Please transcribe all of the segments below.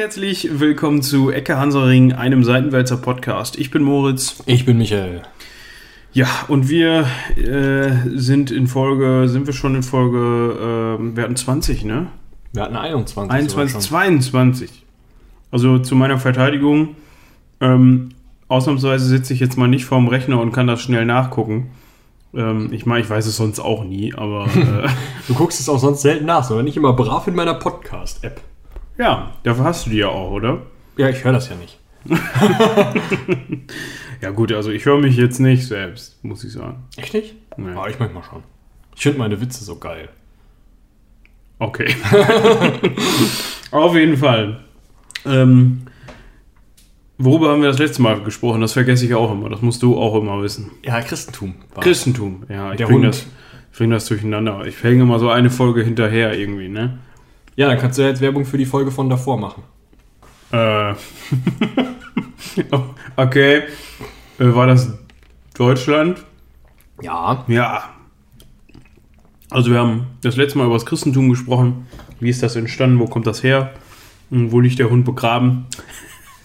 herzlich willkommen zu Ecke Hansaring, einem Seitenwälzer Podcast. Ich bin Moritz. Ich bin Michael. Ja, und wir äh, sind in Folge, sind wir schon in Folge, äh, wir hatten 20, ne? Wir hatten 21. 21, 22. Also zu meiner Verteidigung, ähm, ausnahmsweise sitze ich jetzt mal nicht vorm Rechner und kann das schnell nachgucken. Ähm, ich meine, ich weiß es sonst auch nie, aber äh, Du guckst es auch sonst selten nach, sondern nicht immer brav in meiner Podcast-App. Ja, dafür hast du die ja auch, oder? Ja, ich höre das ja nicht. Ja gut, also ich höre mich jetzt nicht selbst, muss ich sagen. Echt nicht? Nee. Ja, ich manchmal schon. Ich finde meine Witze so geil. Okay. Auf jeden Fall. Ähm, worüber haben wir das letzte Mal gesprochen? Das vergesse ich auch immer. Das musst du auch immer wissen. Ja, Christentum. Christentum. Ja, ich bringe das, bring das durcheinander. Ich hänge immer so eine Folge hinterher irgendwie, ne? Ja, dann kannst du ja jetzt Werbung für die Folge von davor machen. Äh. okay. Äh, war das Deutschland? Ja. Ja. Also wir haben das letzte Mal über das Christentum gesprochen. Wie ist das entstanden? Wo kommt das her? Und wo liegt der Hund begraben?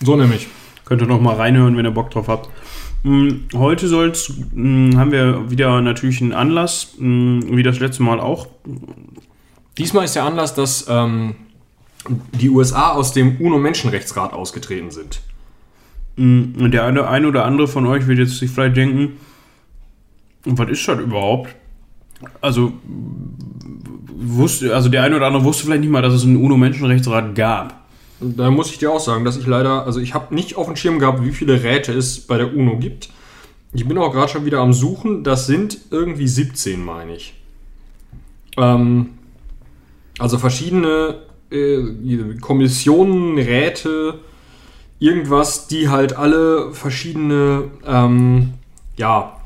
So nämlich. Könnt ihr noch mal reinhören, wenn ihr Bock drauf habt. Mm, Heute soll's, mm, haben wir wieder natürlich einen Anlass, mm, wie das letzte Mal auch. Diesmal ist der Anlass, dass ähm, die USA aus dem UNO-Menschenrechtsrat ausgetreten sind. Mm, Und der eine, eine oder andere von euch wird jetzt sich vielleicht denken, was ist das überhaupt? Also, wusste, also der eine oder andere wusste vielleicht nicht mal, dass es einen UNO-Menschenrechtsrat gab. Da muss ich dir auch sagen, dass ich leider, also ich habe nicht auf dem Schirm gehabt, wie viele Räte es bei der UNO gibt. Ich bin auch gerade schon wieder am Suchen. Das sind irgendwie 17, meine ich. Ähm, also verschiedene äh, Kommissionen, Räte, irgendwas, die halt alle verschiedene, ähm, ja,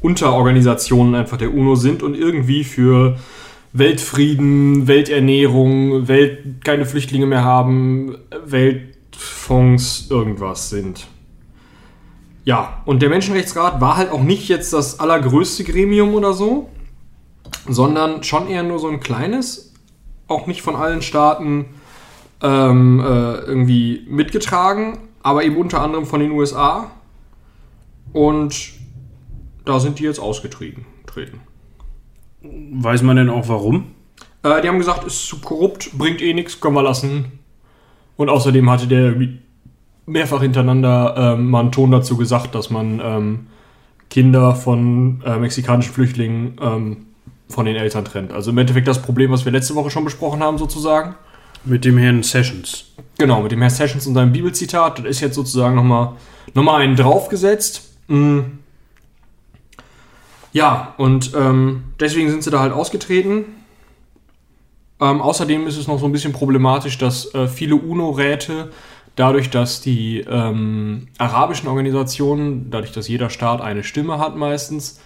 Unterorganisationen einfach der UNO sind und irgendwie für Weltfrieden, Welternährung, Welt keine Flüchtlinge mehr haben, Weltfonds irgendwas sind. Ja, und der Menschenrechtsrat war halt auch nicht jetzt das allergrößte Gremium oder so, sondern schon eher nur so ein kleines, auch nicht von allen Staaten ähm, äh, irgendwie mitgetragen, aber eben unter anderem von den USA. Und da sind die jetzt ausgetreten. Treten. Weiß man denn auch warum? Äh, die haben gesagt, ist zu korrupt, bringt eh nichts, können wir lassen. Und außerdem hatte der mehrfach hintereinander ähm, mal einen Ton dazu gesagt, dass man ähm, Kinder von äh, mexikanischen Flüchtlingen ähm, von den Eltern trennt. Also im Endeffekt das Problem, was wir letzte Woche schon besprochen haben, sozusagen. Mit dem Herrn Sessions. Genau, mit dem Herr Sessions und seinem Bibelzitat. Das ist jetzt sozusagen nochmal noch mal einen draufgesetzt. Mm. Ja, und ähm, deswegen sind sie da halt ausgetreten. Ähm, außerdem ist es noch so ein bisschen problematisch, dass äh, viele UNO-Räte, dadurch, dass die ähm, arabischen Organisationen, dadurch, dass jeder Staat eine Stimme hat meistens,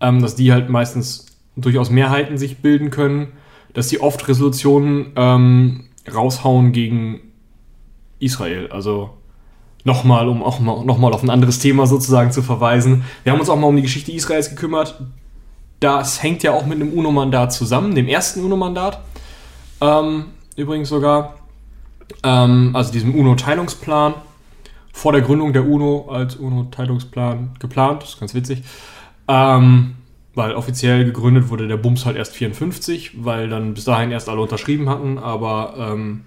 ähm, dass die halt meistens durchaus Mehrheiten sich bilden können, dass die oft Resolutionen ähm, raushauen gegen Israel. Also nochmal, um auch mal, noch mal auf ein anderes Thema sozusagen zu verweisen. Wir haben uns auch mal um die Geschichte Israels gekümmert. Das hängt ja auch mit einem UNO-Mandat zusammen, dem ersten UNO-Mandat. Ähm, übrigens sogar. Ähm, also diesem UNO-Teilungsplan. Vor der Gründung der UNO als UNO-Teilungsplan geplant. Das ist ganz witzig. Ähm, weil offiziell gegründet wurde der Bums halt erst 54, weil dann bis dahin erst alle unterschrieben hatten. Aber ähm,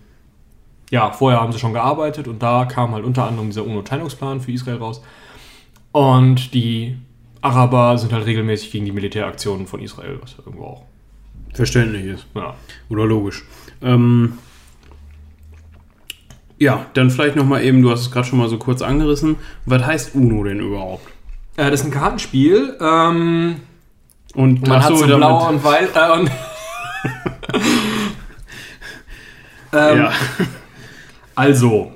ja, vorher haben sie schon gearbeitet und da kam halt unter anderem dieser UNO-Teilungsplan für Israel raus. Und die Araber sind halt regelmäßig gegen die Militäraktionen von Israel, was irgendwo auch. Verständlich ist. Ja. Oder logisch. Ähm, ja, dann vielleicht nochmal eben, du hast es gerade schon mal so kurz angerissen. Was heißt UNO denn überhaupt? Äh, das ist ein Kartenspiel. Ähm, Und man hat so blau und weiß. Äh, und ähm, Ja. Also,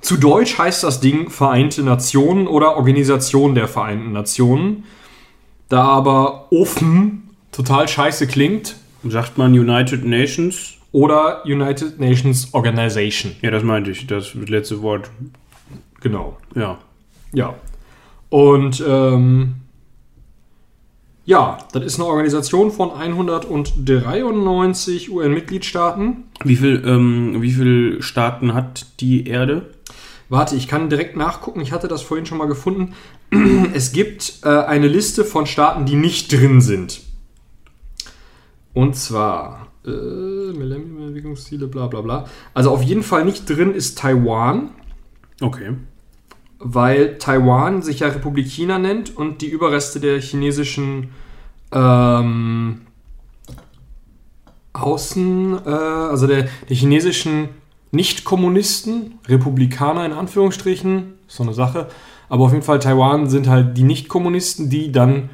zu Deutsch heißt das Ding Vereinte Nationen oder Organisation der Vereinten Nationen. Da aber offen total scheiße klingt, Sagt man United Nations? oder United Nations Organization. Ja, das meinte ich, das letzte Wort. Genau. Ja. Ja. Und ähm, Ja, das ist eine Organisation von 193 UN-Mitgliedstaaten. Wie viel, ähm, wie viele Staaten hat die Erde? Warte, ich kann direkt nachgucken. Ich hatte das vorhin schon mal gefunden. Es gibt äh, eine Liste von Staaten, die nicht drin sind. Und zwar äh, Millennium-Entwicklungsziele, bla bla bla. Also auf jeden Fall nicht drin ist Taiwan, Okay. Weil Taiwan sich ja Republik China nennt und die Überreste der chinesischen ähm, Außen, äh, also der, der chinesischen Nicht-Kommunisten, Republikaner in Anführungsstrichen, so eine Sache. Aber auf jeden Fall Taiwan sind halt die Nicht-Kommunisten, die dann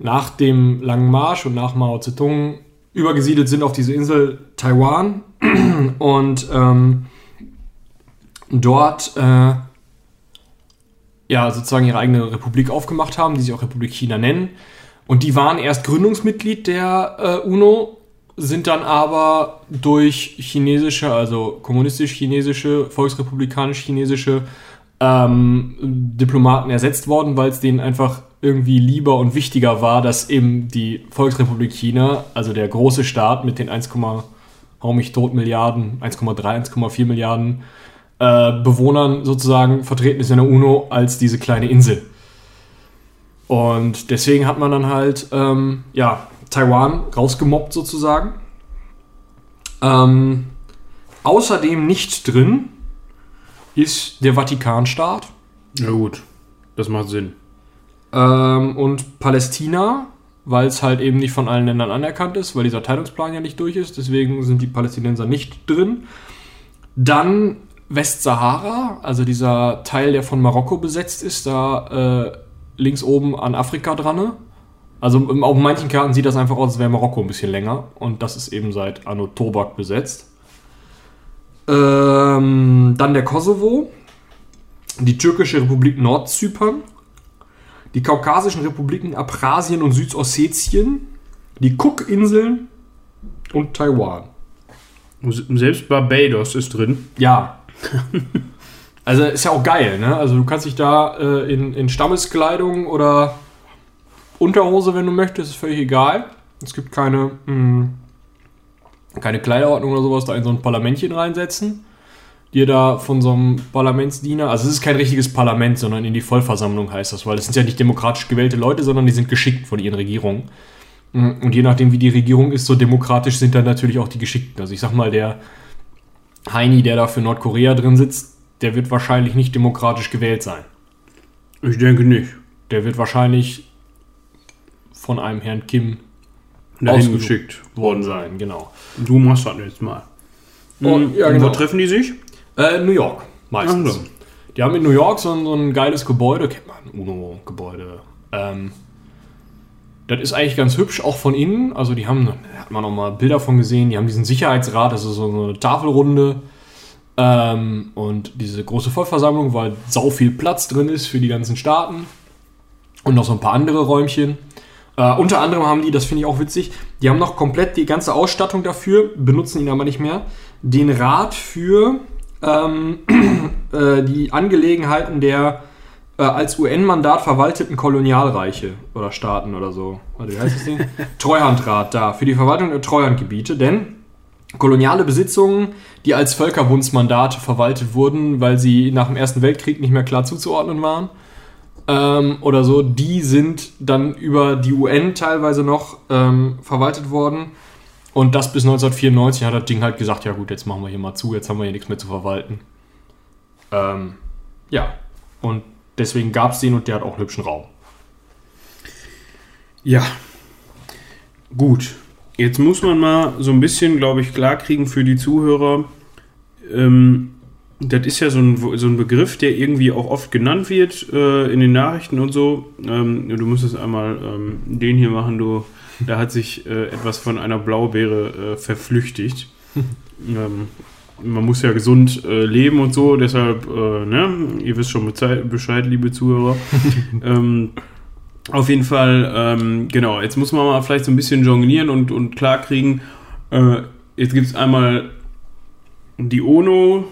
nach dem langen Marsch und nach Mao Zedong übergesiedelt sind auf diese Insel Taiwan und ähm, dort äh, ja sozusagen ihre eigene Republik aufgemacht haben, die sich auch Republik China nennen. Und die waren erst Gründungsmitglied der äh, UNO, sind dann aber durch chinesische, also kommunistisch-chinesische, volksrepublikanisch-chinesische ähm, Diplomaten ersetzt worden, weil es denen einfach irgendwie lieber und wichtiger war, dass eben die Volksrepublik China, also der große Staat mit den 1, hau mich tot Milliarden, 1,3, 1,4 Milliarden äh, Bewohnern sozusagen vertreten ist in der UNO als diese kleine Insel. Und deswegen hat man dann halt, ähm, ja, Taiwan rausgemobbt sozusagen. Ähm, außerdem nicht drin ist der Vatikanstaat Ja gut, das macht Sinn. ähm, und Palästina, weil es halt eben nicht von allen Ländern anerkannt ist, weil dieser Teilungsplan ja nicht durch ist. Deswegen sind die Palästinenser nicht drin. Dann Westsahara, also dieser Teil, der von Marokko besetzt ist, da äh, links oben an Afrika dran. Also ähm, auf manchen Karten sieht das einfach aus, als wäre Marokko ein bisschen länger. Und das ist eben seit Anno Tobak besetzt. Ähm, dann der Kosovo, die türkische Republik Nordzypern, die kaukasischen Republiken Abchasien und Südossetien, die Cook-Inseln und Taiwan. Selbst Barbados ist drin. Ja. Also ist ja auch geil, ne? Also du kannst dich da äh, in, in Stammeskleidung oder Unterhose, wenn du möchtest, ist völlig egal. Es gibt keine, mh, keine Kleiderordnung oder sowas, da in so ein Parlamentchen reinsetzen. Dir da von so einem Parlamentsdiener, also es ist kein richtiges Parlament, sondern in die Vollversammlung heißt das, weil das sind ja nicht demokratisch gewählte Leute, sondern die sind geschickt von ihren Regierungen. Mm, Und je nachdem, wie die Regierung ist, so demokratisch sind dann natürlich auch die Geschickten. Also ich sag mal, der Heini, der da für Nordkorea drin sitzt, der wird wahrscheinlich nicht demokratisch gewählt sein. Ich denke nicht. Der wird wahrscheinlich von einem Herrn Kim Dahin geschickt worden sein, genau. Du machst das jetzt mal. Oh, Mhm. ja, Und genau. Wo treffen die sich? Äh, New York, meistens. Ach so. Die haben in New York so ein, so ein geiles Gebäude, kennt man, UNO-Gebäude. Ähm, das ist eigentlich ganz hübsch, auch von innen. Also die haben, da hat man noch mal Bilder von gesehen, die haben diesen Sicherheitsrat, das ist so eine Tafelrunde. Ähm, und diese große Vollversammlung, weil sau viel Platz drin ist für die ganzen Staaten. Und noch so ein paar andere Räumchen. Äh, unter anderem haben die, das finde ich auch witzig, die haben noch komplett die ganze Ausstattung dafür, benutzen ihn aber nicht mehr, den Rat für ähm, äh, die Angelegenheiten der äh, als UN-Mandat verwalteten Kolonialreiche oder Staaten oder so. Warte, wie heißt das Ding? Treuhandrat da, für die Verwaltung der Treuhandgebiete, denn koloniale Besitzungen, die als Völkerbundsmandate verwaltet wurden, weil sie nach dem Ersten Weltkrieg nicht mehr klar zuzuordnen waren, ähm, oder so, die sind dann über die UN teilweise noch ähm, verwaltet worden. Und das bis 1994 hat das Ding halt gesagt, ja gut, jetzt machen wir hier mal zu, jetzt haben wir hier nichts mehr zu verwalten. Ähm, ja, und deswegen gab es den und der hat auch einen hübschen Raum. Ja. Gut. Jetzt muss man mal so ein bisschen, glaube ich, klarkriegen für die Zuhörer. Ähm, das ist ja so ein, so ein Begriff, der irgendwie auch oft genannt wird äh, in den Nachrichten und so. Ähm, du müsstest einmal ähm, den hier machen, du. Da hat sich äh, etwas von einer Blaubeere äh, verflüchtigt. ähm, man muss ja gesund äh, leben und so, deshalb, äh, ne, ihr wisst schon Bescheid, liebe Zuhörer. ähm, auf jeden Fall, ähm, genau, jetzt muss man mal vielleicht so ein bisschen jonglieren und, und klarkriegen. Äh, jetzt gibt es einmal die UNO,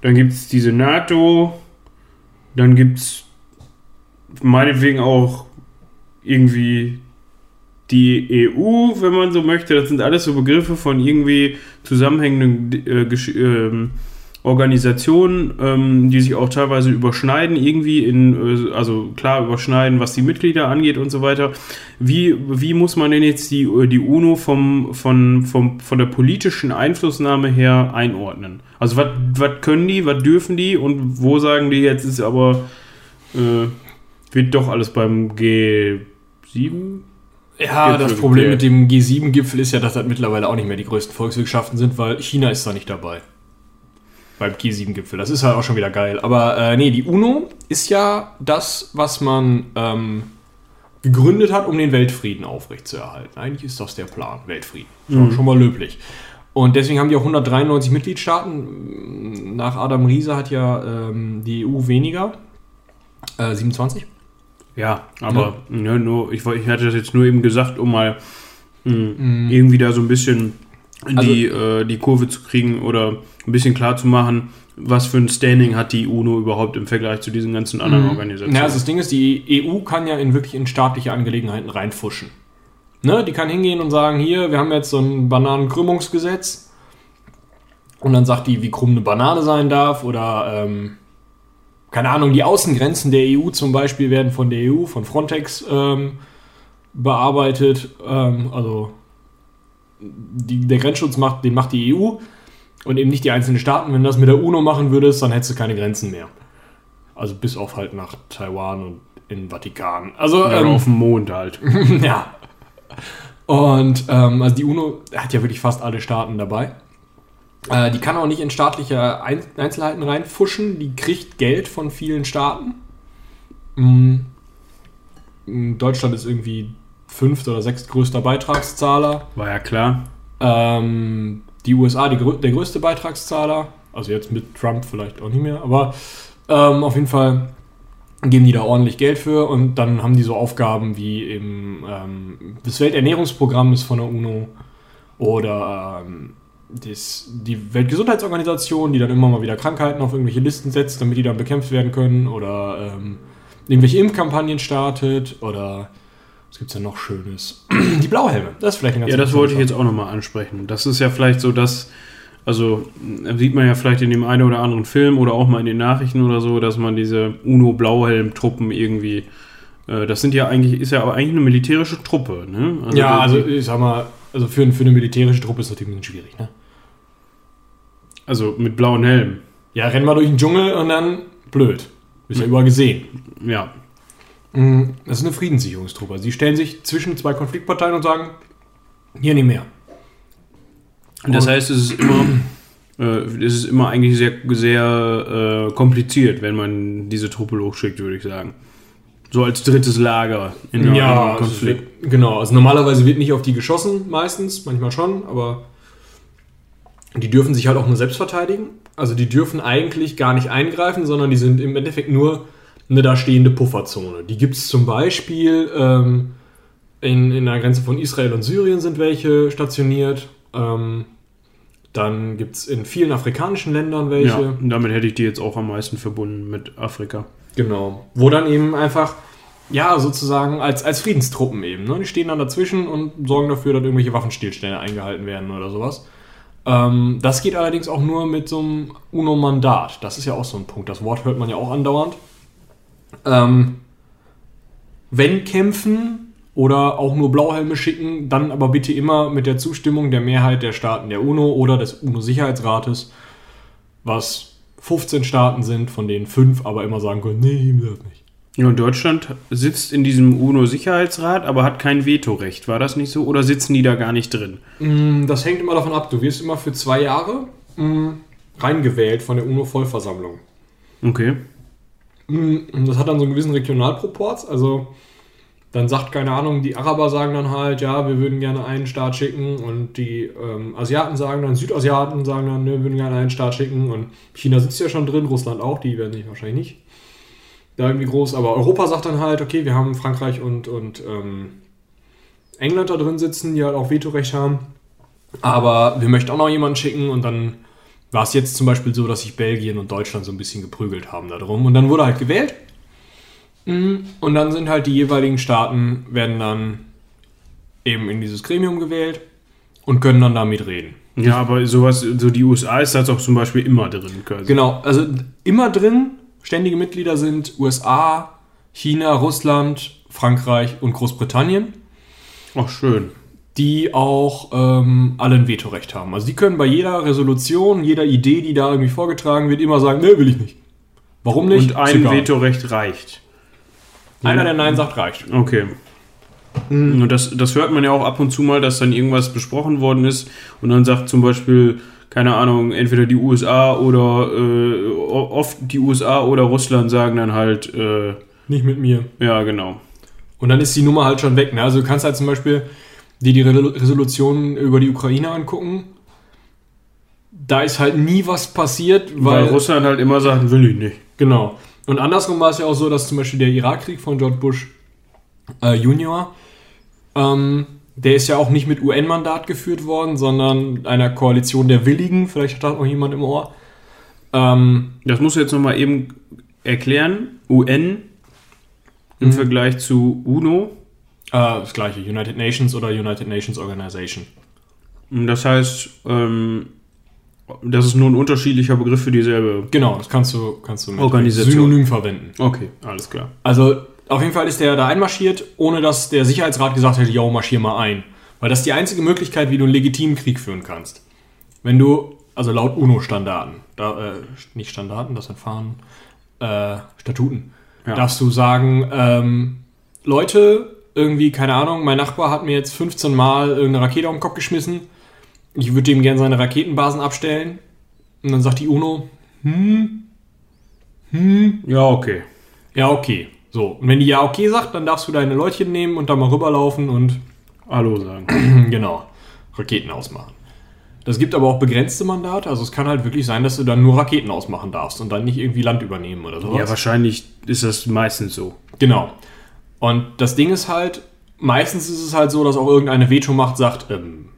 dann gibt es diese NATO, dann gibt es meinetwegen auch irgendwie die EU, wenn man so möchte. Das sind alles so Begriffe von irgendwie zusammenhängenden äh, ähm, Organisationen, ähm, die sich auch teilweise überschneiden, irgendwie in, äh, also klar überschneiden, was die Mitglieder angeht und so weiter. Wie, wie muss man denn jetzt die, die UNO vom, von, vom, von der politischen Einflussnahme her einordnen? Also was was können die, was dürfen die und wo sagen die jetzt ist aber, äh, wird doch alles beim G7? Ja, das Problem mit dem G7-Gipfel ist ja, dass das mittlerweile auch nicht mehr die größten Volkswirtschaften sind, weil China ist da nicht dabei. Beim G7-Gipfel. Das ist halt auch schon wieder geil. Aber äh, nee, die UNO ist ja das, was man ähm, gegründet hat, um den Weltfrieden aufrechtzuerhalten. Eigentlich ist das der Plan, Weltfrieden. Schon, schon mal löblich. Und deswegen haben die auch 193 Mitgliedstaaten. Nach Adam Riese hat ja ähm, die EU weniger. Äh, 27. Ja, aber ne, nur, ich, ich hatte das jetzt nur eben gesagt, um mal mh, irgendwie da so ein bisschen die, äh, die Kurve zu kriegen oder ein bisschen klar zu machen, was für ein Standing hat die UNO überhaupt im Vergleich zu diesen ganzen anderen Organisationen. Ja, also das Ding ist, die EU kann ja in wirklich in staatliche Angelegenheiten reinfuschen. Ne? Die kann hingehen und sagen, hier, wir haben jetzt so ein Bananenkrümmungsgesetz. Und dann sagt die, wie krumm eine Banane sein darf oder, ähm, keine Ahnung, die Außengrenzen der EU zum Beispiel werden von der EU, von Frontex ähm, bearbeitet. Ähm, also die, der Grenzschutz macht, den macht die EU und eben nicht die einzelnen Staaten. Wenn du das mit der UNO machen würdest, dann hättest du keine Grenzen mehr. Also bis auf halt nach Taiwan und in den Vatikan. Also ja, ähm, auf dem Mond halt. ja. Und ähm, also die UNO hat ja wirklich fast alle Staaten dabei. Äh, die kann auch nicht in staatliche Ein Einzelheiten reinfuschen. Die kriegt Geld von vielen Staaten. Mm, Deutschland ist irgendwie fünft oder sechstgrößter Beitragszahler. War ja klar. Ähm, die USA die, der größte Beitragszahler. Also jetzt mit Trump vielleicht auch nicht mehr. Aber ähm, auf jeden Fall geben die da ordentlich Geld für und dann haben die so Aufgaben wie im ähm, das Welternährungsprogramm ist von der UNO oder ähm, das, die Weltgesundheitsorganisation, die dann immer mal wieder Krankheiten auf irgendwelche Listen setzt, damit die dann bekämpft werden können oder ähm, irgendwelche Impfkampagnen startet oder was gibt's denn noch Schönes? Die Blauhelme, das ist vielleicht eine ganz Ja, das wollte ich jetzt auch nochmal ansprechen. Das ist ja vielleicht so, dass, also äh, sieht man ja vielleicht in dem einen oder anderen Film oder auch mal in den Nachrichten oder so, dass man diese UNO-Blauhelm-Truppen irgendwie, äh, das sind ja eigentlich, ist ja aber eigentlich eine militärische Truppe, ne? ja, die- also ich sag mal, also für, für eine militärische Truppe ist das natürlich ein bisschen schwierig, ne? Also mit blauen Helmen. Ja, renn mal durch den Dschungel und dann blöd. Ist ja überall gesehen. Ja. Mm, Das ist eine Friedenssicherungstruppe. Also die stellen sich zwischen zwei Konfliktparteien und sagen, hier nicht mehr. Und das heißt, es ist immer, äh, es ist immer eigentlich sehr, sehr äh, kompliziert, wenn man diese Truppe hochschickt, würde ich sagen. So als drittes Lager in einem Ja, also Konflikt. wird, genau. Also normalerweise wird nicht auf die geschossen, meistens, manchmal schon, aber die dürfen sich halt auch nur selbst verteidigen. Also die dürfen eigentlich gar nicht eingreifen, sondern die sind im Endeffekt nur eine da stehende Pufferzone. Die gibt es zum Beispiel ähm, in, in der Grenze von Israel und Syrien sind welche stationiert. Ähm, dann gibt es in vielen afrikanischen Ländern welche. Ja, und damit hätte ich die jetzt auch am meisten verbunden mit Afrika. Genau. Wo dann eben einfach, ja, sozusagen als, als Friedenstruppen eben. Ne? Die stehen dann dazwischen und sorgen dafür, dass irgendwelche Waffenstillstände eingehalten werden oder sowas. Ähm, das geht allerdings auch nur mit so einem UNO-Mandat. Das ist ja auch so ein Punkt. Das Wort hört man ja auch andauernd. Ähm, wenn kämpfen oder auch nur Blauhelme schicken, dann aber bitte immer mit der Zustimmung der Mehrheit der Staaten der UNO oder des UNO-Sicherheitsrates, was 15 Staaten sind, von denen fünf aber immer sagen können, nee, das nicht. Ja, und Deutschland sitzt in diesem UNO-Sicherheitsrat, aber hat kein Vetorecht. War das nicht so? Oder sitzen die da gar nicht drin? Mm, Das hängt immer davon ab. Du wirst immer für zwei Jahre mm, reingewählt von der UNO-Vollversammlung. Okay. Mm, Das hat dann so einen gewissen Regionalproports. Also dann sagt, keine Ahnung, die Araber sagen dann halt, ja, wir würden gerne einen Staat schicken und die ähm, Asiaten sagen dann, Südasiaten sagen dann, ne, wir würden gerne einen Staat schicken und China sitzt ja schon drin, Russland auch, die werden sich wahrscheinlich nicht da irgendwie groß, aber Europa sagt dann halt, okay, wir haben Frankreich und, und ähm, England da drin sitzen, die halt auch Vetorecht haben, aber wir möchten auch noch jemanden schicken und dann war es jetzt zum Beispiel so, dass sich Belgien und Deutschland so ein bisschen geprügelt haben darum und dann wurde halt gewählt Mhm. Und dann sind halt die jeweiligen Staaten, werden dann eben in dieses Gremium gewählt und können dann damit reden. Ja, aber sowas, so die USA ist das auch zum Beispiel immer drin. Quasi. Genau, also immer drin, ständige Mitglieder sind USA, China, Russland, Frankreich und Großbritannien, Ach, schön. die auch ähm, alle ein Vetorecht haben. Also die können bei jeder Resolution, jeder Idee, die da irgendwie vorgetragen wird, immer sagen, nee, will ich nicht. Warum nicht? Und ein. Vetorecht reicht. Einer, der Nein sagt, reicht. Okay. Und das, das hört man ja auch ab und zu mal, dass dann irgendwas besprochen worden ist und dann sagt zum Beispiel, keine Ahnung, entweder die USA oder äh, oft die USA oder Russland sagen dann halt, äh, Nicht mit mir. ja, genau. Und dann ist die Nummer halt schon weg. Ne? Also du kannst halt zum Beispiel dir die Re- Resolutionen über die Ukraine angucken. Da ist halt nie was passiert, Weil, weil. Russland halt immer sagt, will ich nicht. genau. Und andersrum war es ja auch so, dass zum Beispiel der Irakkrieg von George Bush äh, Junior, ähm, der ist ja auch nicht mit UN-Mandat geführt worden, sondern einer Koalition der Willigen. Vielleicht hat da noch jemand im Ohr. Ähm, Das musst du jetzt nochmal eben erklären. UN im Vergleich zu UNO. äh, das gleiche, United Nations oder United Nations Organization. Das heißt, ähm, das ist nur ein unterschiedlicher Begriff für dieselbe. Genau, das kannst du, kannst du mit Organisation. Synonym verwenden. Okay, alles klar. Also auf jeden Fall ist der da einmarschiert, ohne dass der Sicherheitsrat gesagt hätte, yo, marschier mal ein. Weil das ist die einzige Möglichkeit, wie du einen legitimen Krieg führen kannst. Wenn du, also laut UNO-Standarten, da, äh, nicht Standarten, das sind Fahnen, äh, Statuten, Ja. darfst du sagen, ähm, Leute, irgendwie, keine Ahnung, mein Nachbar hat mir jetzt 15 Mal irgendeine Rakete auf den Kopf geschmissen. Ich würde ihm gerne seine Raketenbasen abstellen. Und dann sagt die UNO, hm, hm, Ja, okay. ja, okay. So, und wenn die ja okay sagt, dann darfst du deine Leutchen nehmen und da mal rüberlaufen und Hallo sagen. genau, Raketen ausmachen. Das gibt aber auch begrenzte Mandate, also es kann halt wirklich sein, dass du dann nur Raketen ausmachen darfst und dann nicht irgendwie Land übernehmen oder sowas. Ja, wahrscheinlich ist das meistens so. Genau. Und das Ding ist halt, meistens ist es halt so, dass auch irgendeine Veto-Macht sagt, ähm,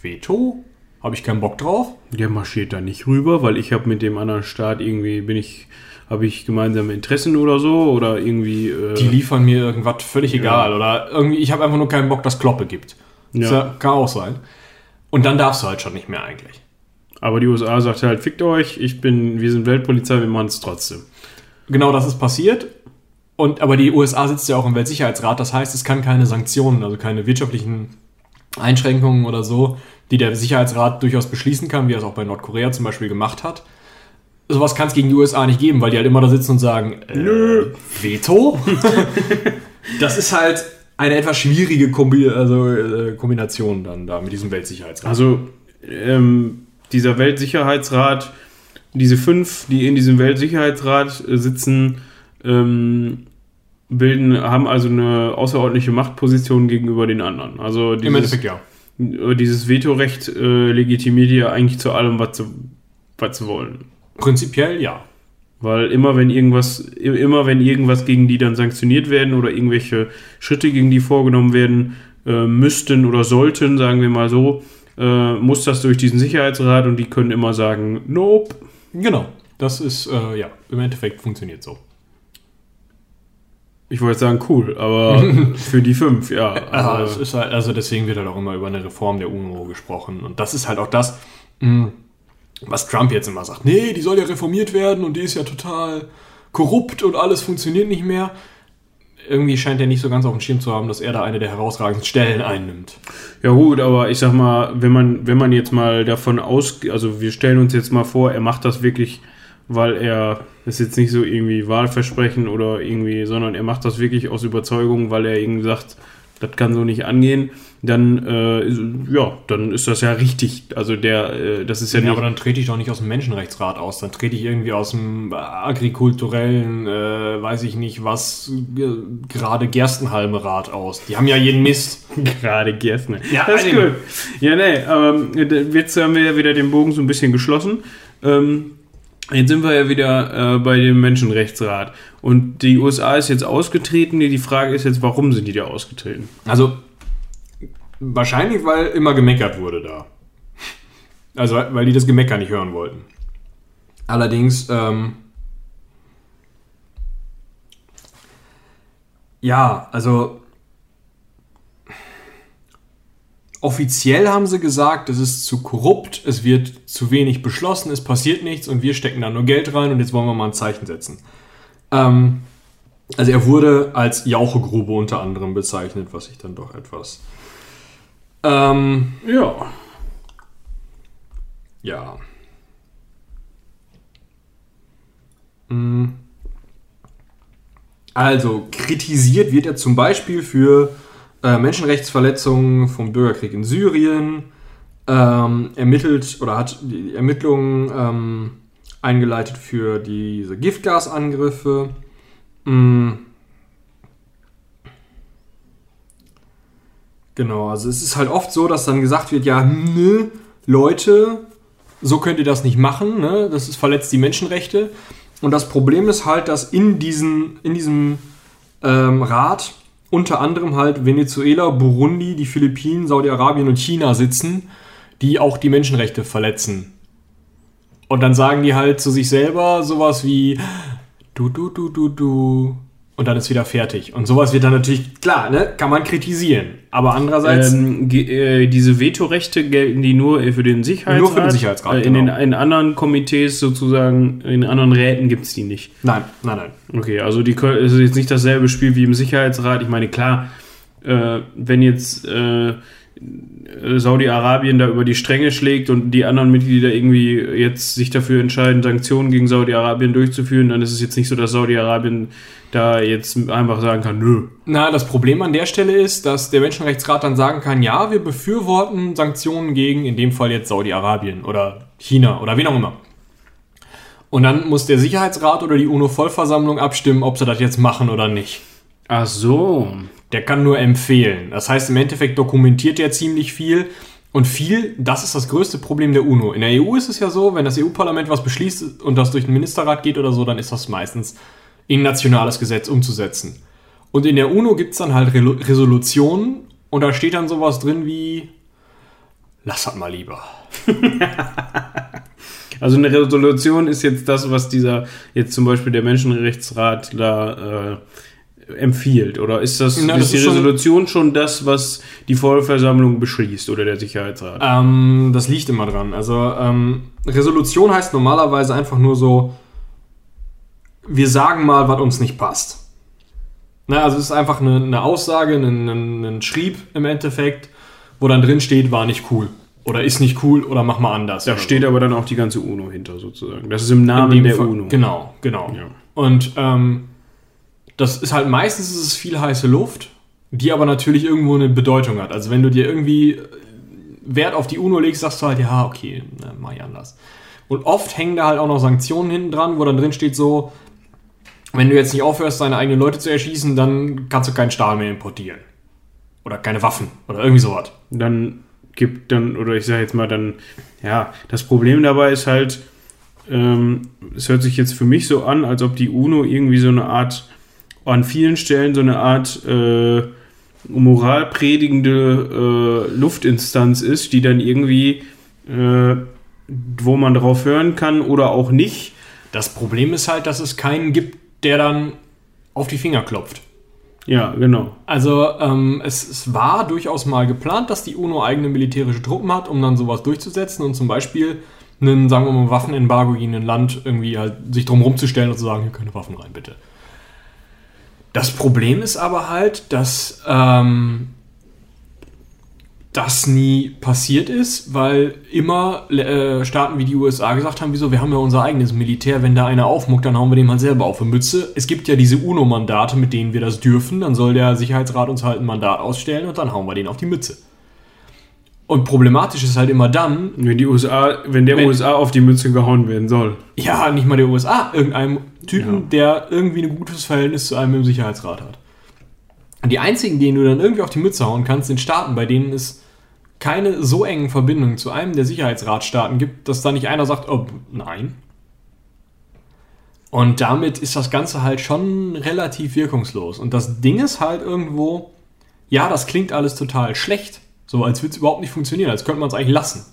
Veto? Habe ich keinen Bock drauf? Der marschiert da nicht rüber, weil ich habe mit dem anderen Staat irgendwie, bin ich, habe ich gemeinsame Interessen oder so oder irgendwie. Äh, Die liefern mir irgendwas völlig egal oder irgendwie, ich habe einfach nur keinen Bock, dass Kloppe gibt. Das Ja. kann auch sein. Und dann darfst du halt schon nicht mehr eigentlich. aber die USA sagt halt, fickt euch, ich bin, wir sind Weltpolizei, wir machen es trotzdem. Genau das ist passiert. Und, aber die USA sitzt ja auch im Weltsicherheitsrat, das heißt, es kann keine Sanktionen, also keine wirtschaftlichen Einschränkungen oder so, die der Sicherheitsrat durchaus beschließen kann, wie er es auch bei Nordkorea zum Beispiel gemacht hat. Sowas kann es gegen die USA nicht geben, weil die halt immer da sitzen und sagen, äh, Nö. Veto? das ist halt eine etwas schwierige Kombi also, äh, Kombination dann da mit diesem Weltsicherheitsrat. Also ähm, dieser Weltsicherheitsrat, diese fünf, die in diesem Weltsicherheitsrat äh, sitzen, ähm, bilden, haben also eine außerordentliche Machtposition gegenüber den anderen. Also Im dieses, Endeffekt ja. äh, dieses Vetorecht äh, legitimiert ja eigentlich zu allem, was sie, was sie wollen. Prinzipiell ja. Weil immer wenn irgendwas, immer wenn irgendwas gegen die dann sanktioniert werden oder irgendwelche Schritte gegen die vorgenommen werden äh, müssten oder sollten, sagen wir mal so, äh, muss das durch diesen Sicherheitsrat und die können immer sagen, nope. Genau. Das ist, äh, ja, im Endeffekt funktioniert so. Ich wollte sagen, cool, aber für die fünf, ja. Ja, Also, es ist halt, also deswegen wird halt auch immer über eine Reform der UNO gesprochen. Und das ist halt auch das, mh, was Trump jetzt immer sagt. Nee, die soll ja reformiert werden und die ist ja total korrupt und alles funktioniert nicht mehr. Irgendwie scheint er nicht so ganz auf dem Schirm zu haben, dass er da eine der herausragendsten Stellen einnimmt. ja gut, aber ich sag mal, wenn man, wenn man jetzt mal davon ausgeht, also wir stellen uns jetzt mal vor, er macht das wirklich, weil er, das ist jetzt nicht so irgendwie Wahlversprechen oder irgendwie, sondern er macht das wirklich aus Überzeugung, weil er irgendwie sagt, das kann so nicht angehen, dann, äh, ja, dann ist das ja richtig. Also der, äh, das ist ja, Ja, nicht, aber dann trete ich doch nicht aus dem Menschenrechtsrat aus, dann trete ich irgendwie aus dem agrikulturellen, äh, weiß ich nicht was, gerade Gerstenhalme-Rat aus. Die haben ja jeden Mist. gerade Gerstner. Ja, das ist gut. Ja, nee, ähm, jetzt haben wir ja wieder den Bogen so ein bisschen geschlossen. Ähm, Jetzt sind wir ja wieder äh, bei dem Menschenrechtsrat. Und die USA ist jetzt ausgetreten. Die Frage ist jetzt, warum sind die da ausgetreten? Also, wahrscheinlich, weil immer gemeckert wurde da. Also, weil die das Gemecker nicht hören wollten. Allerdings, ähm, ja, also offiziell haben sie gesagt, es ist zu korrupt, es wird zu wenig beschlossen, es passiert nichts und wir stecken da nur Geld rein und jetzt wollen wir mal ein Zeichen setzen. Ähm, also er wurde als Jauchegrube unter anderem bezeichnet, was ich dann doch etwas. Ähm, Ja. ja. Mm. Also, kritisiert wird er zum Beispiel für äh, Menschenrechtsverletzungen vom Bürgerkrieg in Syrien, ähm, ermittelt oder hat die Ermittlungen ähm, eingeleitet für diese Giftgasangriffe. Mm. Genau, also es ist halt oft so, dass dann gesagt wird, ja, nö, Leute, so könnt ihr das nicht machen, ne? das ist, verletzt die Menschenrechte. Und das Problem ist halt, dass in, diesen, in diesem ähm, Rat unter anderem halt Venezuela, Burundi, die Philippinen, Saudi-Arabien und China sitzen, die auch die Menschenrechte verletzen. Und dann sagen die halt zu sich selber sowas wie du, du, du, du, du. Und dann ist wieder fertig. Und sowas wird dann natürlich, klar, ne, kann man kritisieren. Aber andererseits. Ähm, äh, diese Vetorechte gelten die nur für den Sicherheitsrat? Nur für den Sicherheitsrat, Äh, in, genau. den, in anderen Komitees sozusagen, in anderen Räten gibt es die nicht. nein, nein, nein. Okay, also die können- es ist jetzt nicht dasselbe Spiel wie im Sicherheitsrat. Ich meine, klar, äh, wenn jetzt äh, Saudi-Arabien da über die Stränge schlägt und die anderen Mitglieder irgendwie jetzt sich dafür entscheiden, Sanktionen gegen Saudi-Arabien durchzuführen, dann ist es jetzt nicht so, dass Saudi-Arabien da jetzt einfach sagen kann, nö. Na, das Problem an der Stelle ist, dass der Menschenrechtsrat dann sagen kann, ja, wir befürworten Sanktionen gegen, in dem Fall jetzt Saudi-Arabien oder China oder wen auch immer. Und dann muss der Sicherheitsrat oder die UNO-Vollversammlung abstimmen, ob sie das jetzt machen oder nicht. Ach so. Der kann nur empfehlen. Das heißt, im Endeffekt dokumentiert er ziemlich viel. Und viel, das ist das größte Problem der UNO. In der EU ist es ja so, wenn das EU-Parlament was beschließt und das durch den Ministerrat geht oder so, dann ist das meistens in nationales Gesetz umzusetzen. Und in der UNO gibt es dann halt Re Resolutionen und da steht dann sowas drin wie, lass das mal lieber. Also eine Resolution ist jetzt das, was dieser, jetzt zum Beispiel der Menschenrechtsrat da äh, empfiehlt. Oder ist das, Na, ist das die ist schon- Resolution schon das, was die Vollversammlung beschließt oder der Sicherheitsrat? Ähm, das liegt immer dran. Also ähm, Resolution heißt normalerweise einfach nur so, wir sagen mal, was uns nicht passt. Na, also es ist einfach eine, eine Aussage, ein, ein, ein Schrieb im Endeffekt, wo dann drin steht, war nicht cool. Oder ist nicht cool oder mach mal anders. Da steht aber dann auch die ganze UNO hinter sozusagen. Das ist im Namen der Fall- UNO. Genau, genau. Ja. Und ähm, das ist halt meistens ist es viel heiße Luft, die aber natürlich irgendwo eine Bedeutung hat. Also wenn du dir irgendwie äh, Wert auf die UNO legst, sagst du halt, ja, okay, ne, mach ich anders. Und oft hängen da halt auch noch Sanktionen hinten dran, wo dann drin steht so, wenn du jetzt nicht aufhörst, deine eigenen Leute zu erschießen, dann kannst du keinen Stahl mehr importieren. Oder keine Waffen oder irgendwie sowas. Dann gibt dann, oder ich sage jetzt mal dann, ja, das Problem dabei ist halt, ähm, es hört sich jetzt für mich so an, als ob die UNO irgendwie so eine Art, an vielen Stellen so eine Art äh, moralpredigende äh, Luftinstanz ist, die dann irgendwie, äh, wo man drauf hören kann oder auch nicht. Das Problem ist halt, dass es keinen gibt, der dann auf die Finger klopft. Ja, genau. Also ähm, es, es war durchaus mal geplant, dass die UNO eigene militärische Truppen hat, um dann sowas durchzusetzen und zum Beispiel einen, sagen wir mal, Waffenembargo gegen ein Land irgendwie halt sich drum rumzustellen und zu sagen, hier keine Waffen rein, bitte. Das Problem ist aber halt, dass ähm, das nie passiert ist, weil immer äh, Staaten wie die USA gesagt haben, wieso, wir haben ja unser eigenes Militär, wenn da einer aufmuckt, dann hauen wir dem halt selber auf die Mütze. Es gibt ja diese UNO-Mandate, mit denen wir das dürfen, dann soll der Sicherheitsrat uns halt ein Mandat ausstellen und dann hauen wir den auf die Mütze. Und problematisch ist halt immer dann, Wenn die USA, wenn der Wenn- USA auf die Mütze gehauen werden soll. ja, nicht mal der USA, irgendeinem Typen, Ja. der irgendwie ein gutes Verhältnis zu einem im Sicherheitsrat hat. Und die einzigen, denen du dann irgendwie auf die Mütze hauen kannst, sind Staaten, bei denen es keine so engen Verbindungen zu einem der Sicherheitsratsstaaten gibt, dass da nicht einer sagt, oh, nein. Und damit ist das Ganze halt schon relativ wirkungslos. Und das Ding ist halt irgendwo, ja, das klingt alles total schlecht. So, als würde es überhaupt nicht funktionieren, als könnte man es eigentlich lassen.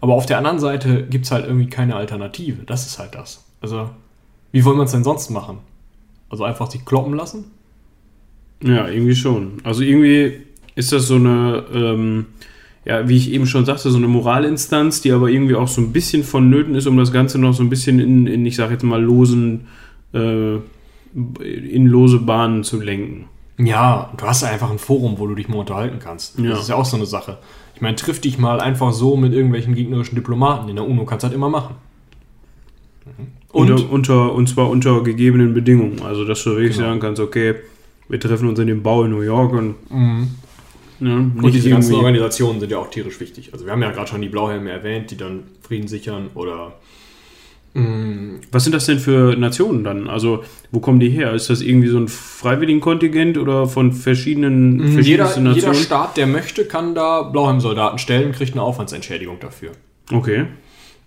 Aber auf der anderen Seite gibt es halt irgendwie keine Alternative. Das ist halt das. Also, wie wollen wir es denn sonst machen? Also einfach sich kloppen lassen? Ja, irgendwie schon. Also irgendwie ist das so eine, ähm, ja, wie ich eben schon sagte, so eine Moralinstanz, die aber irgendwie auch so ein bisschen vonnöten ist, um das Ganze noch so ein bisschen in, in ich sag jetzt mal, losen, äh, in lose Bahnen zu lenken. Ja, du hast ja einfach ein Forum, wo du dich mal unterhalten kannst. Ja. Das ist ja auch so eine Sache. Ich meine, triff dich mal einfach so mit irgendwelchen gegnerischen Diplomaten. In der UNO kannst du halt immer machen. Und unter, unter, und zwar unter gegebenen Bedingungen. Also, dass du wirklich Genau. sagen kannst, okay, wir treffen uns in dem Bau in New York und, ne, Und diese ganzen Organisationen sind ja auch tierisch wichtig. Also wir haben ja gerade schon die Blauhelme erwähnt, die dann Frieden sichern oder Was sind das denn für Nationen dann? Also, wo kommen die her? Ist das irgendwie so ein Freiwilligenkontingent oder von verschiedenen jeder, verschiedensten jeder Nationen? Staat, der möchte, kann da Blauhelmsoldaten stellen und kriegt eine Aufwandsentschädigung dafür. Okay.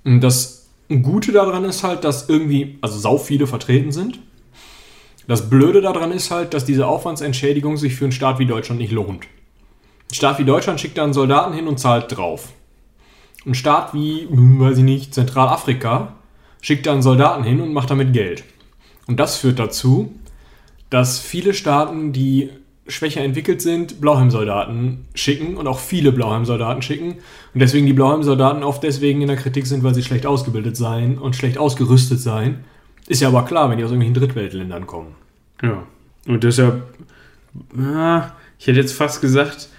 Das Gute daran ist halt, dass irgendwie, also sau viele vertreten sind. Das Blöde daran ist halt, dass diese Aufwandsentschädigung sich für einen Staat wie Deutschland nicht lohnt. Ein Staat wie Deutschland schickt da einen Soldaten hin und zahlt drauf. Ein Staat wie, hm, weiß ich nicht, Zentralafrika schickt da einen Soldaten hin und macht damit Geld. Und das führt dazu, dass viele Staaten, die schwächer entwickelt sind, Blauhelmsoldaten schicken und auch viele Blauhelmsoldaten schicken. Und deswegen die Blauhelmsoldaten oft deswegen in der Kritik sind, weil sie schlecht ausgebildet seien und schlecht ausgerüstet seien. Ist ja aber klar, wenn die aus irgendwelchen Drittweltländern kommen. Ja. Und deshalb, ah, ich hätte jetzt fast gesagt,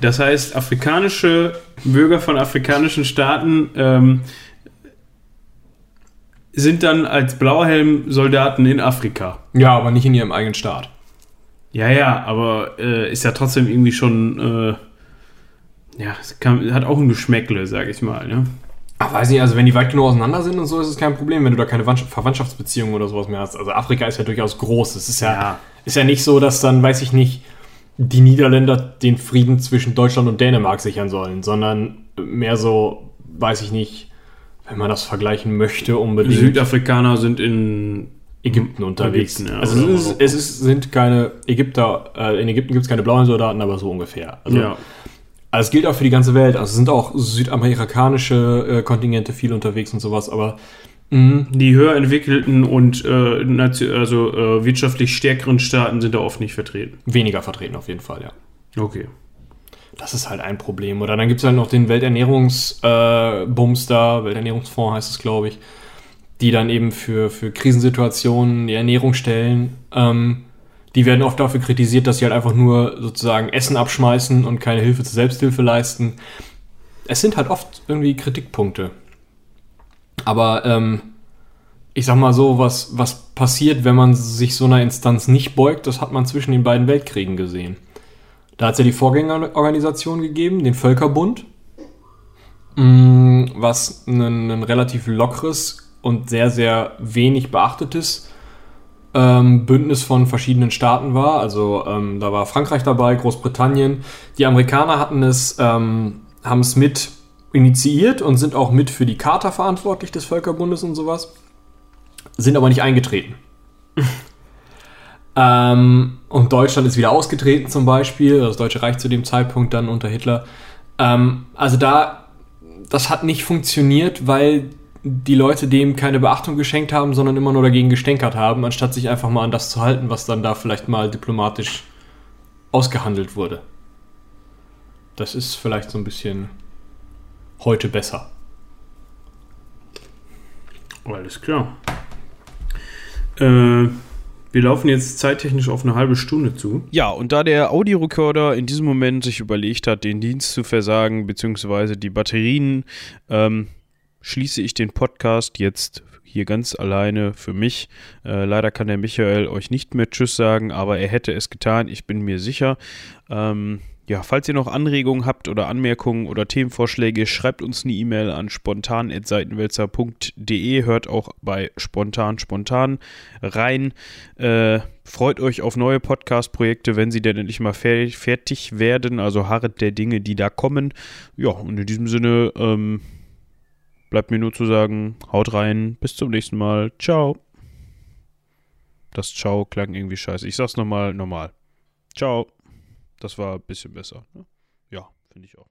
das heißt, afrikanische Bürger von afrikanischen Staaten ähm, sind dann als Blauhelm-Soldaten in Afrika. Ja, aber nicht in ihrem eigenen Staat. Ja, ja, aber äh, ist ja trotzdem irgendwie schon, äh, ja, es kann, hat auch ein Geschmäckle, sag ich mal. Ne? Ach, weiß nicht, also wenn die weit genug auseinander sind und so, ist es kein Problem, wenn du da keine Verwandtschaftsbeziehungen oder sowas mehr hast. Also Afrika ist ja durchaus groß. Es ist ja, Ja. ist ja nicht so, dass dann, weiß ich nicht, die Niederländer den Frieden zwischen Deutschland und Dänemark sichern sollen, sondern mehr so, weiß ich nicht, wenn man das vergleichen möchte, unbedingt Südafrikaner sind in Ägypten unterwegs. Ägypten, ja, also es, ist, es ist, sind keine Ägypter, äh, in Ägypten gibt es keine blauen Soldaten, aber so ungefähr. Also, ja. also es gilt auch für die ganze Welt. Also es sind auch südamerikanische äh, Kontingente viel unterwegs und sowas, aber mh, Die höher entwickelten und äh, also äh, wirtschaftlich stärkeren Staaten sind da oft nicht vertreten. weniger vertreten auf jeden Fall, ja. Okay. Das ist halt ein Problem. Oder dann gibt es halt noch den Welternährungsbums äh, da, Welternährungsfonds heißt es, glaube ich, die dann eben für, für Krisensituationen die Ernährung stellen. Ähm, die werden oft dafür kritisiert, dass sie halt einfach nur sozusagen Essen abschmeißen und keine Hilfe zur Selbsthilfe leisten. Es sind halt oft irgendwie Kritikpunkte. Aber ähm, ich sag mal so, was, was passiert, wenn man sich so einer Instanz nicht beugt, das hat man zwischen den beiden Weltkriegen gesehen. Da hat es ja die Vorgängerorganisation gegeben, den Völkerbund, mh, was ein, ein relativ lockeres und sehr, sehr wenig beachtetes ähm, Bündnis von verschiedenen Staaten war. Also ähm, da war Frankreich dabei, Großbritannien. Die Amerikaner hatten es, ähm, haben es mit initiiert und sind auch mit für die Charta verantwortlich des Völkerbundes und sowas, sind aber nicht eingetreten. Ähm, und Deutschland ist wieder ausgetreten zum Beispiel, das Deutsche Reich zu dem Zeitpunkt dann unter Hitler. Ähm, also da, das hat nicht funktioniert, weil die Leute dem keine Beachtung geschenkt haben, sondern immer nur dagegen gestänkert haben, anstatt sich einfach mal an das zu halten, was dann da vielleicht mal diplomatisch ausgehandelt wurde. Das ist vielleicht so ein bisschen heute besser. Alles klar. Äh, wir laufen jetzt zeittechnisch auf eine halbe Stunde zu. Ja, und da der Audiorekorder in diesem Moment sich überlegt hat, den Dienst zu versagen, beziehungsweise die Batterien, ähm, schließe ich den Podcast jetzt hier ganz alleine für mich. Äh, leider kann der Michael euch nicht mehr Tschüss sagen, aber er hätte es getan, ich bin mir sicher. Ähm, ja, falls ihr noch Anregungen habt oder Anmerkungen oder Themenvorschläge, schreibt uns eine E-Mail an spontan.seitenwälzer.de. Hört auch bei Spontan Spontan rein. Äh, freut euch auf neue Podcast-Projekte, wenn sie denn endlich mal fer fertig werden. Also harret der Dinge, die da kommen. Ja, und in diesem Sinne ähm, bleibt mir nur zu sagen, haut rein. Bis zum nächsten Mal. Ciao. Das Ciao klang irgendwie scheiße. Ich sag's nochmal normal. Ciao. Das war ein bisschen besser. Ne? Ja, finde ich auch.